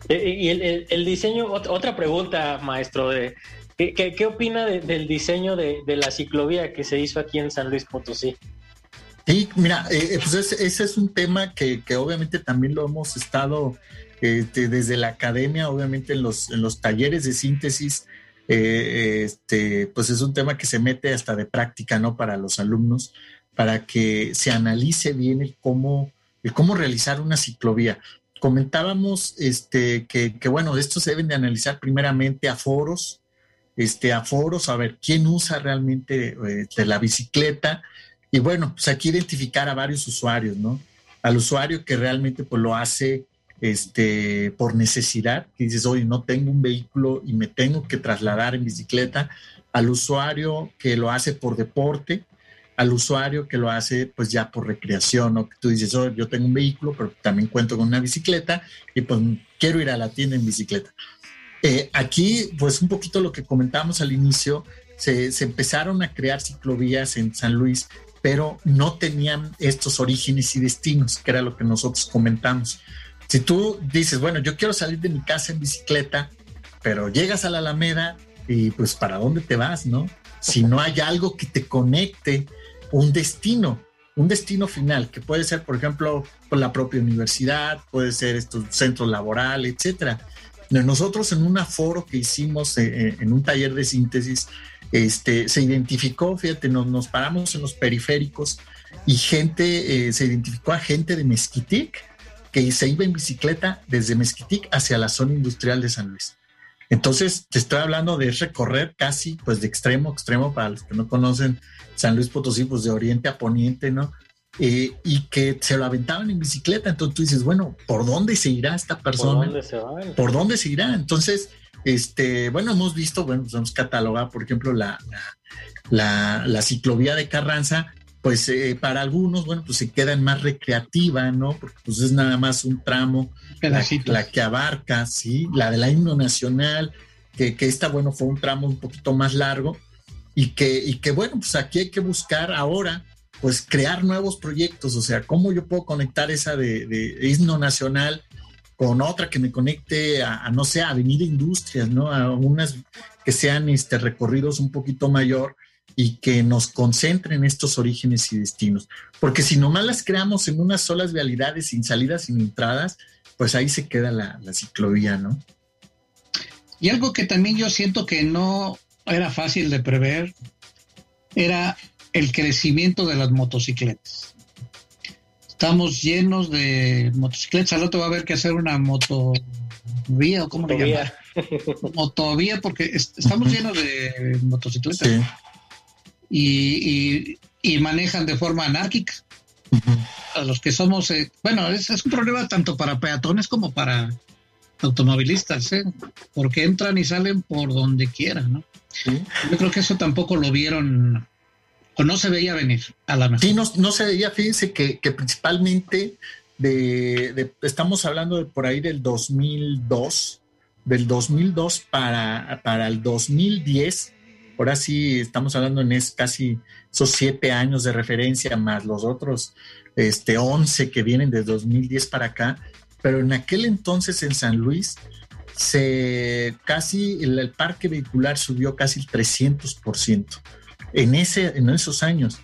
Eh, y el, diseño, otra pregunta, maestro, de, ¿qué, opina del diseño de, la ciclovía que se hizo aquí en San Luis Potosí? Sí, mira, eh, pues ese, es un tema que, obviamente también lo hemos estado este, desde la academia, obviamente en los, en los talleres de síntesis, eh, este, pues es un tema que se mete hasta de práctica, ¿no? Para los alumnos, para que se analice bien el cómo, cómo realizar una ciclovía. Comentábamos este, que, bueno, esto se deben de analizar primeramente a foros, este, a foros, a ver quién usa realmente este, la bicicleta, y bueno, pues aquí identificar a varios usuarios, ¿no? Al usuario que realmente pues lo hace este, por necesidad, que dices, oye, no tengo un vehículo y me tengo que trasladar en bicicleta, al usuario que lo hace por deporte, al usuario que lo hace pues ya por recreación, ¿no? Que tú dices, oye, yo tengo un vehículo, pero también cuento con una bicicleta y pues quiero ir a la tienda en bicicleta. Eh, aquí, pues un poquito lo que comentábamos al inicio, se, se, empezaron a crear ciclovías en San Luis pero no tenían estos orígenes y destinos, que era lo que nosotros comentamos. Si tú dices, bueno, yo quiero salir de mi casa en bicicleta, pero llegas a la Alameda y pues para dónde te vas, ¿no? Si no hay algo que te conecte, un destino, un destino final, que puede ser, por ejemplo, por la propia universidad, puede ser estos centro laboral, etcétera. Nosotros en un aforo que hicimos eh, eh, en un taller de síntesis, este, se identificó, fíjate, nos, paramos en los periféricos y gente, eh, se identificó a gente de Mezquitic que se iba en bicicleta desde Mezquitic hacia la zona industrial de San Luis. Entonces, te estoy hablando de recorrer casi, pues, de extremo a extremo, para los que no conocen San Luis Potosí, pues, de oriente a poniente, ¿no? Eh, y que se lo aventaban en bicicleta. Entonces tú dices, bueno, ¿por dónde se irá esta persona? ¿Por dónde se va? ¿Por dónde se irá? Entonces, este, bueno, hemos visto, bueno, pues hemos catalogado, por ejemplo, la, la, ciclovía de Carranza, pues eh, para algunos, bueno, pues se queda más recreativa, ¿no? Porque pues es nada más un tramo, la, que abarca, sí, la de la himno nacional, que, que, esta, bueno, fue un tramo un poquito más largo y que, y que, bueno, pues aquí hay que buscar ahora, pues crear nuevos proyectos, o sea, cómo yo puedo conectar esa de, de himno nacional con otra que me conecte a, no sé, a Avenida Industrias, ¿no? A unas que sean este, recorridos un poquito mayor y que nos concentren estos orígenes y destinos. Porque si nomás las creamos en unas solas vialidades sin salidas, sin entradas, pues ahí se queda la, la ciclovía, ¿no? Y algo que también yo siento que no era fácil de prever era el crecimiento de las motocicletas. Estamos llenos de motocicletas. Al otro va a haber que hacer una motovía o cómo le llaman. Motovía, porque estamos llenos de motocicletas. Y, manejan de forma anárquica. A los que somos, eh, bueno, es, un problema tanto para peatones como para automovilistas, ¿eh? porque entran y salen por donde quieran, ¿no? Yo creo que eso tampoco lo vieron o no se veía venir a la mejor. Sí, no, se veía, fíjense que, principalmente de, estamos hablando de por ahí del 2002, del 2002 para, para el 2010, ahora sí estamos hablando en es casi esos siete años de referencia más los otros este, 11 que vienen de 2010 para acá, pero en aquel entonces en San Luis se casi el, parque vehicular subió casi el 300% en, ese, en esos años,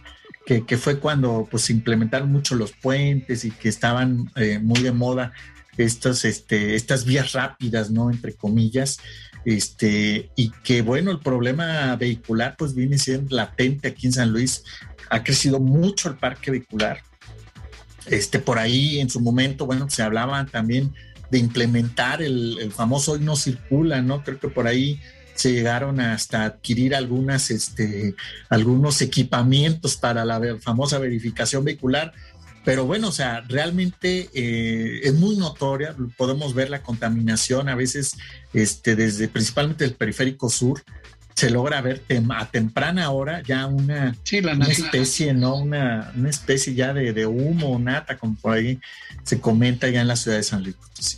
que, fue cuando pues, implementaron mucho los puentes y que estaban eh, muy de moda estas, este, estas vías rápidas, ¿no? Entre comillas, este, y que bueno, el problema vehicular pues viene siendo latente aquí en San Luis, ha crecido mucho el parque vehicular. Este, por ahí en su momento, bueno, se hablaba también de implementar el, el famoso hoy no circula, ¿no? Creo que por ahí se llegaron hasta adquirir algunas, este, algunos equipamientos para la famosa verificación vehicular. Pero bueno, o sea, realmente eh, es muy notoria, podemos ver la contaminación a veces este, desde principalmente el periférico sur, se logra ver a temprana hora ya una, especie, ¿no? Una, especie ya de, humo, nata, como por ahí se comenta ya en la ciudad de San Luis Potosí.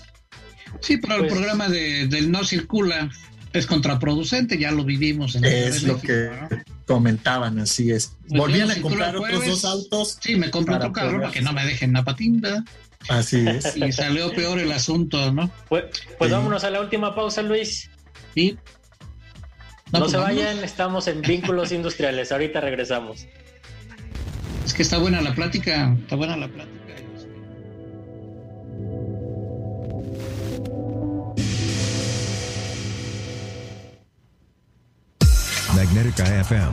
Sí, pero el pues programa de, del no circula es contraproducente, ya lo vivimos. En es lo que comentaban, así es. Pues Volvían a comprar otros dos autos. Sí, me compré otro carro para que no me dejen la patinda. Así es. Y salió peor el asunto, ¿no? Pues, pues vámonos a la última pausa, Luis. Sí. No, pues se vayan, estamos en vínculos industriales. Ahorita regresamos. Es que está buena la plática, está buena la plática. Magnética FM.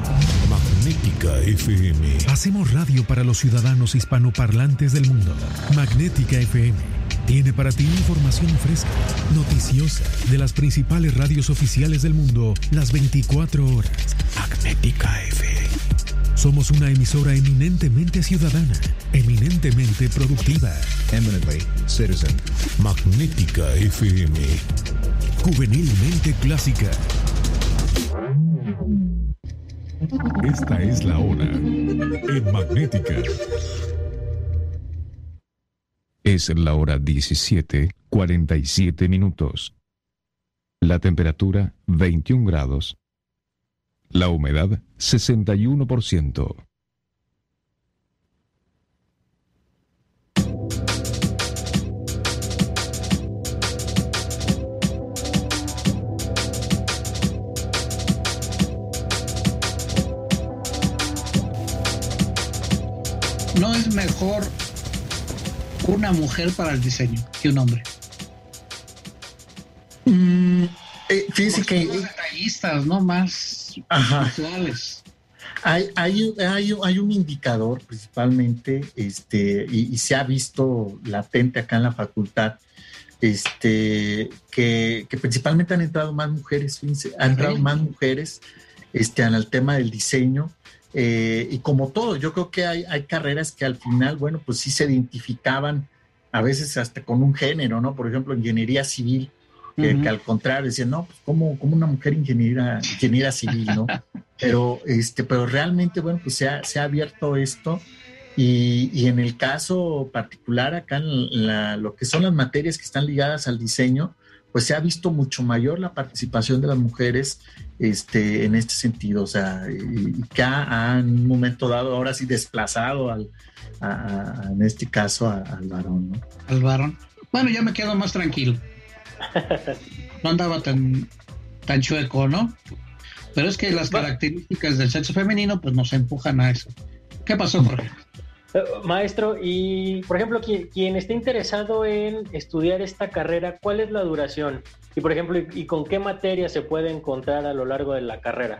Magnética FM. Hacemos radio para los ciudadanos hispanoparlantes del mundo. Magnética FM. Tiene para ti información fresca, noticiosa, de las principales radios oficiales del mundo, las 24 horas. Magnética FM. Somos una emisora eminentemente ciudadana, eminentemente productiva. Eminently citizen. Magnética FM. Juvenilmente clásica esta es la hora en Magnética. Es la hora 17, 47 minutos. La temperatura 21 grados. La humedad 61%. No es mejor una mujer para el diseño que un hombre. Mm, eh, fíjense que detallistas, no más visuales. Hay, hay, hay, hay, un indicador principalmente, este, y, se ha visto latente acá en la facultad, este, que, principalmente han entrado más mujeres, fíjense, han entrado más mujeres este, el tema del diseño, eh, y como todo, yo creo que hay, hay carreras que al final, bueno, pues sí se identificaban a veces hasta con un género, ¿no? Por ejemplo, ingeniería civil, que, al contrario decían, no, pues como, como una mujer ingeniera, ingeniera civil, ¿no? Pero, este, pero realmente, bueno, pues se ha, se ha abierto esto y, y, en el caso particular acá en lo que son las materias que están ligadas al diseño, pues se ha visto mucho mayor la participación de las mujeres este, en este sentido, o sea, y, que ha, en un momento dado ahora sí desplazado al, en este caso al varón, ¿no? Al varón. Bueno, ya me quedo más tranquilo. No andaba tan, tan chueco, ¿no? Pero es que las características del sexo femenino pues nos empujan a eso. ¿Qué pasó, Jorge? Maestro, y por ejemplo, quien, quien, esté interesado en estudiar esta carrera, ¿cuál es la duración? Y por ejemplo, ¿y, con qué materia se puede encontrar a lo largo de la carrera?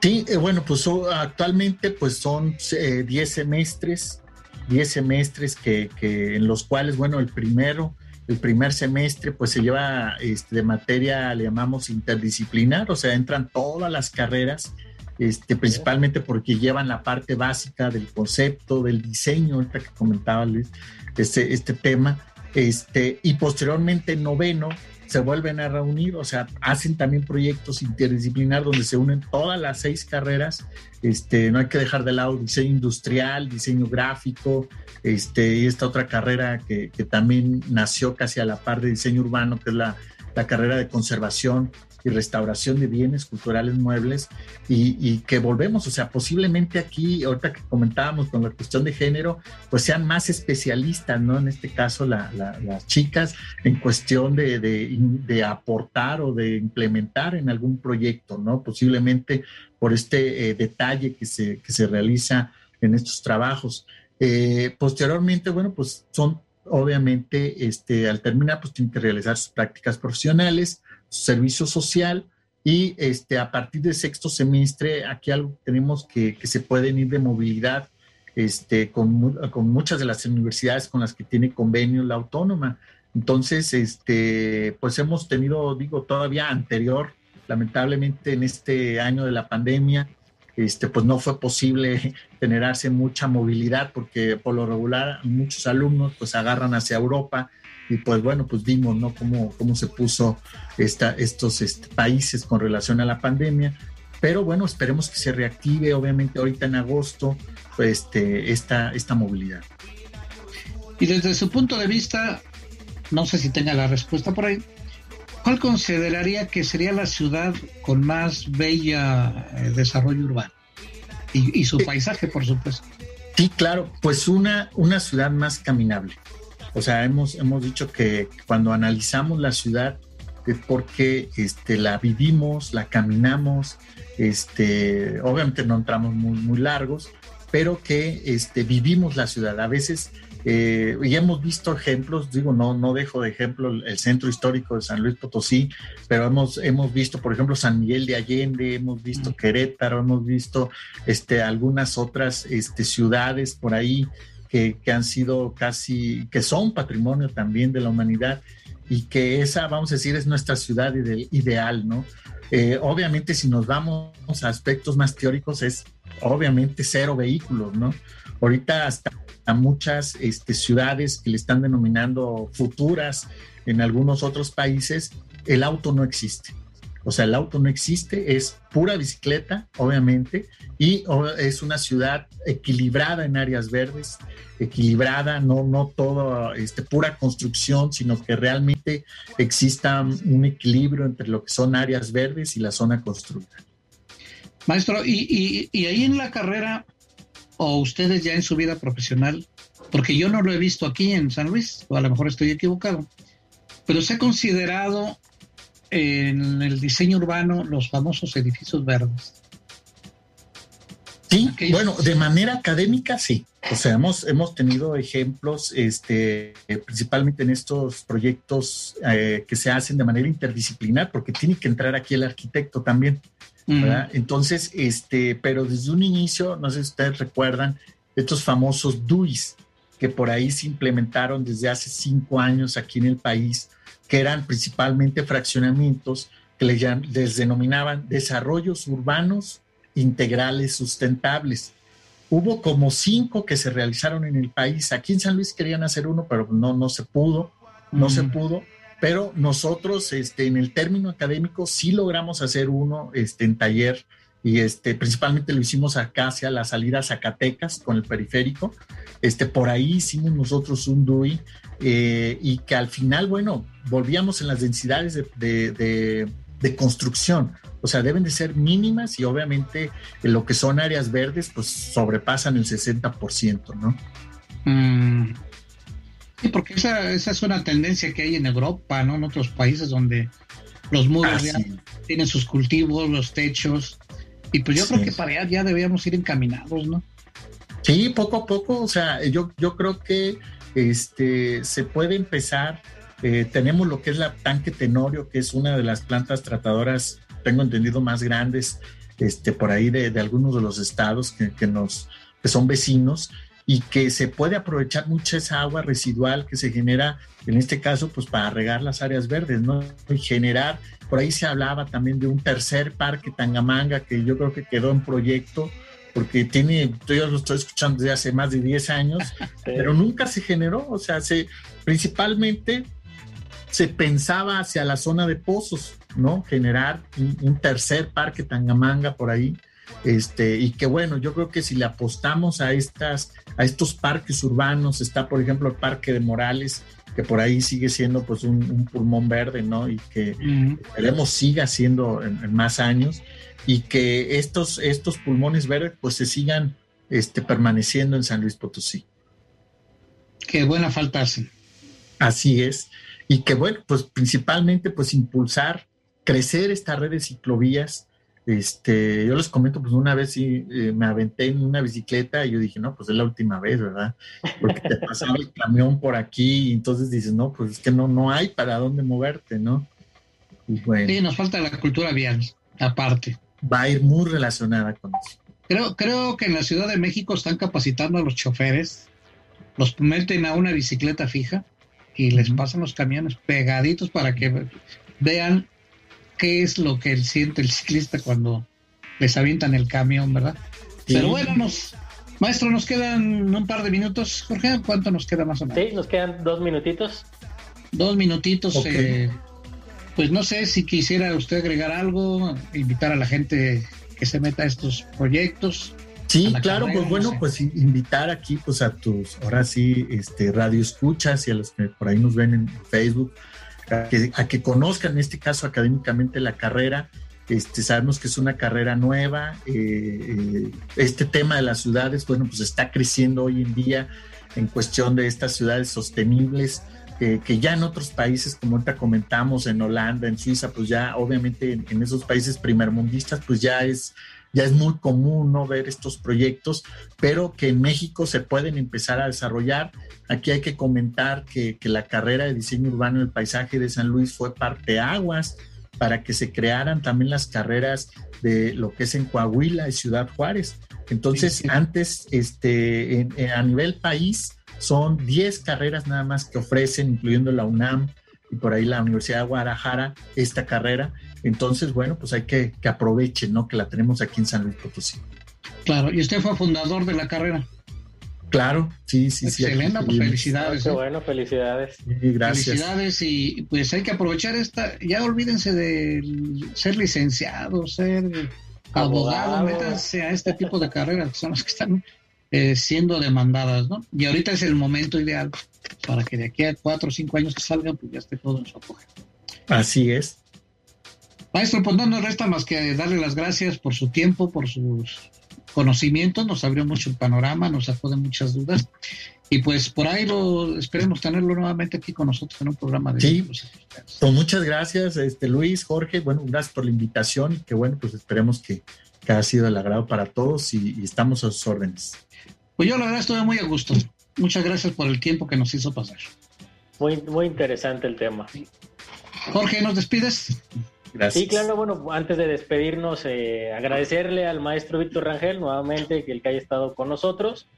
Sí, eh, bueno, pues actualmente pues son 10 eh, semestres, 10 semestres que, que, en los cuales, bueno, el primero, el primer semestre pues se lleva este, de materia, le llamamos interdisciplinar, o sea, entran todas las carreras este, principalmente porque llevan la parte básica del concepto, del diseño, ahorita que comentaba Luis, este, este tema, este, y posteriormente en noveno se vuelven a reunir, o sea, hacen también proyectos interdisciplinar donde se unen todas las seis carreras, este, no hay que dejar de lado diseño industrial, diseño gráfico, este, y esta otra carrera que, que también nació casi a la par de diseño urbano, que es la, la carrera de conservación y restauración de bienes culturales muebles y, que volvemos, o sea, posiblemente aquí, ahorita que comentábamos con la cuestión de género, pues sean más especialistas, ¿no? En este caso, las chicas en cuestión de, aportar o de implementar en algún proyecto, ¿no? Posiblemente por este eh, detalle que se, que se realiza en estos trabajos. Eh, posteriormente, bueno, pues son obviamente, este, al terminar, pues tienen que realizar sus prácticas profesionales, servicio social y este, a partir del sexto semestre aquí algo tenemos que, que se pueden ir de movilidad este, con, con, muchas de las universidades con las que tiene convenio la autónoma. Entonces, este, pues hemos tenido, digo, todavía anterior Lamentablemente en este año de la pandemia, este, pues no fue posible generarse mucha movilidad porque por lo regular muchos alumnos pues agarran hacia Europa y pues bueno, pues vimos, ¿no? Cómo, cómo se puso esta, estos este, países con relación a la pandemia. Pero bueno, esperemos que se reactive, obviamente ahorita en agosto, pues, este, esta, esta movilidad. Y desde su punto de vista, no sé si tenga la respuesta por ahí, ¿cuál consideraría que sería la ciudad con más bella eh, desarrollo urbano? Y, su paisaje, por supuesto. Sí, claro, pues una, una ciudad más caminable. O sea, hemos, hemos dicho que cuando analizamos la ciudad es porque este, la vivimos, la caminamos, este, obviamente no entramos muy, muy largos, pero que este, vivimos la ciudad. A veces eh, y hemos visto ejemplos, digo, no, no dejo de ejemplo el, centro histórico de San Luis Potosí, pero hemos, hemos visto, por ejemplo, San Miguel de Allende, hemos visto Querétaro, hemos visto este, algunas otras este, ciudades por ahí que, que han sido casi, que son patrimonio también de la humanidad y que esa, vamos a decir, es nuestra ciudad ideal, ¿no? Eh, obviamente, si nos vamos a aspectos más teóricos, es obviamente cero vehículos, ¿no? Ahorita hasta a muchas este, ciudades que le están denominando futuras en algunos otros países, el auto no existe. O sea, el auto no existe, es pura bicicleta, obviamente, y es una ciudad equilibrada en áreas verdes, equilibrada, no, no todo este, pura construcción, sino que realmente exista un equilibrio entre lo que son áreas verdes y la zona construida. Maestro, y, y ahí en la carrera, o ustedes ya en su vida profesional, porque yo no lo he visto aquí en San Luis, o a lo mejor estoy equivocado, pero se ha considerado en el diseño urbano los famosos edificios verdes. Sí, bueno, de manera académica sí. O sea, hemos, hemos tenido ejemplos, este, principalmente en estos proyectos eh, que se hacen de manera interdisciplinar, porque tiene que entrar aquí el arquitecto también. Entonces, este, pero desde un inicio, no sé si ustedes recuerdan, estos famosos DUIs que por ahí se implementaron desde hace cinco años aquí en el país, que eran principalmente fraccionamientos que les, denominaban desarrollos urbanos integrales sustentables. Hubo como cinco que se realizaron en el país. Aquí en San Luis querían hacer uno, pero no, no se pudo, no se pudo pero nosotros este, en el término académico sí logramos hacer uno este, en taller y este, principalmente lo hicimos acá hacia la salida Zacatecas con el periférico. Este, por ahí hicimos nosotros un DUI eh, y que al final, bueno, volvíamos en las densidades de, de, construcción. O sea, deben de ser mínimas y obviamente en lo que son áreas verdes, pues sobrepasan el 60%, ¿no? Mm. Sí, porque esa, esa es una tendencia que hay en Europa, ¿no? En otros países donde los muros ya tienen sus cultivos, los techos. Y pues yo creo que para allá ya debíamos ir encaminados, ¿no? Sí, poco a poco, o sea, yo, yo creo que este, se puede empezar. Eh, tenemos lo que es la tanque Tenorio, que es una de las plantas tratadoras, tengo entendido, más grandes este, por ahí de, algunos de los estados que, que, nos, que son vecinos y que se puede aprovechar mucha esa agua residual que se genera, en este caso, pues para regar las áreas verdes, ¿no? Y generar, por ahí se hablaba también de un tercer parque Tangamanga que yo creo que quedó en proyecto, porque tiene, yo lo estoy escuchando desde hace más de 10 años, pero nunca se generó, o sea, se, principalmente se pensaba hacia la zona de pozos, ¿no? Generar un, un tercer parque Tangamanga por ahí este, y que bueno, yo creo que si le apostamos a, estas, a estos parques urbanos, está por ejemplo el Parque de Morales, que por ahí sigue siendo pues un, pulmón verde, ¿no? Y que esperemos siga siendo en, más años y que estos, estos pulmones verdes pues se sigan este, permaneciendo en San Luis Potosí. Qué buena falta hace. Así es. Y que bueno, pues principalmente pues impulsar, crecer esta red de ciclovías, este, yo les comento, pues una vez sí eh, me aventé en una bicicleta y yo dije, no, pues es la última vez, ¿verdad? Porque te pasaba el camión por aquí y entonces dices, no, pues es que no, no hay para dónde moverte, ¿no? Y bueno, sí, nos falta la cultura vial, aparte. Va a ir muy relacionada con eso. Creo, creo que en la Ciudad de México están capacitando a los choferes, los meten a una bicicleta fija y les pasan los camiones pegaditos para que vean qué es lo que siente el ciclista cuando les avientan el camión, ¿verdad? Pero bueno, nos, maestro, nos quedan un par de minutos. Jorge, ¿cuánto nos queda más o menos? Sí, nos quedan dos minutitos. Dos minutitos. Eh, pues no sé si quisiera usted agregar algo, invitar a la gente que se meta a estos proyectos. Sí, claro, pues bueno, pues invitar aquí pues a tus, ahora sí, este, radio escuchas y a los que por ahí nos ven en Facebook, a que, a que conozcan en este caso académicamente la carrera. Este, sabemos que es una carrera nueva. Eh, eh, este tema de las ciudades, bueno, pues está creciendo hoy en día en cuestión de estas ciudades sostenibles que ya en otros países, como ahorita comentamos, en Holanda, en Suiza, pues ya obviamente en, esos países primermundistas, pues ya es, ya es muy común no ver estos proyectos, pero que en México se pueden empezar a desarrollar. Aquí hay que comentar que, que la carrera de diseño urbano del paisaje de San Luis fue parteaguas para que se crearan también las carreras de lo que es en Coahuila y Ciudad Juárez. Entonces, antes, este, a nivel país, son 10 carreras nada más que ofrecen, incluyendo la UNAM y por ahí la Universidad de Guadalajara, esta carrera. Entonces, bueno, pues hay que que aprovechen, ¿no? Que la tenemos aquí en San Luis Potosí. Claro, y usted fue fundador de la carrera. Claro, sí, sí, sí. Excelente, pues felicidades. Qué ¿eh? bueno, felicidades. gracias. Felicidades y pues hay que aprovechar esta, ya olvídense de ser licenciado, ser abogado, métanse a este tipo de carreras que son las que están eh, siendo demandadas, ¿no? Y ahorita es el momento ideal para que de aquí a cuatro o cinco años que salgan, pues ya esté todo en su apogeo. Así es. Maestro, pues no nos resta más que darle las gracias por su tiempo, por sus conocimientos, nos abrió mucho el panorama, nos sacó de muchas dudas. Y pues por ahí lo esperemos tenerlo nuevamente aquí con nosotros en un programa de Sí, pues muchas gracias, este Luis, Jorge, bueno, gracias por la invitación y que bueno, pues esperemos que, que haya sido el agrado para todos y estamos a sus órdenes. Pues yo la verdad estuve muy a gusto. Muchas gracias por el tiempo que nos hizo pasar. Muy, muy interesante el tema. Jorge, ¿nos despides? Gracias. Sí, claro, bueno, antes de despedirnos, eh, agradecerle al maestro Víctor Rangel nuevamente que el que haya estado con nosotros,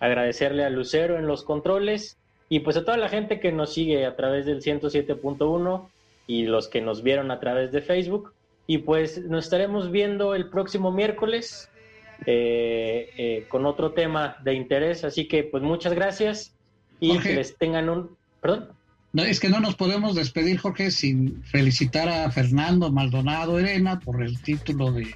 agradecerle a Lucero en los controles y pues a toda la gente que nos sigue a través del 107.1 y los que nos vieron a través de Facebook. Y pues nos estaremos viendo el próximo miércoles eh, eh, con otro tema de interés. Así que, pues muchas gracias y que les tengan un. Perdón. No, es que no nos podemos despedir, Jorge, sin felicitar a Fernando Maldonado Elena por el título de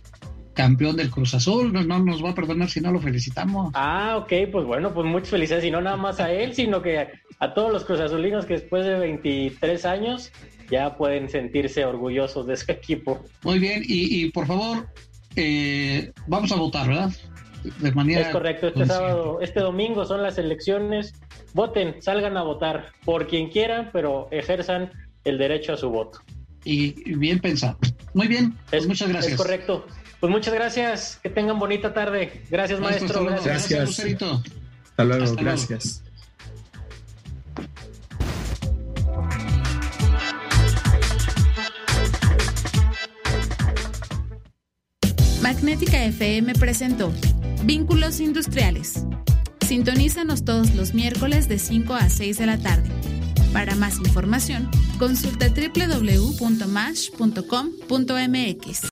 campeón del Cruz Azul. No, no, nos va a perdonar si no lo felicitamos. Ah, ok, pues bueno, pues muchas felicidades. Y no nada más a él, sino que a, todos los Cruz Azulinos que después de 23 años ya pueden sentirse orgullosos de su equipo. Muy bien, y, y por favor, eh, vamos a votar, ¿verdad? De manera es correcto, este sábado, este domingo son las elecciones. Voten, salgan a votar por quien quieran, pero ejerzan el derecho a su voto. Y bien pensado. Muy bien, pues muchas gracias. Es correcto. Pues muchas gracias, que tengan bonita tarde. Gracias, maestro. Gracias. Gracias, Hasta luego, gracias. Magnética FM presentó Vínculos Industriales. Sintonízanos todos los miércoles de 5 a 6 de la tarde. Para más información, consulta www.mash.com.mx.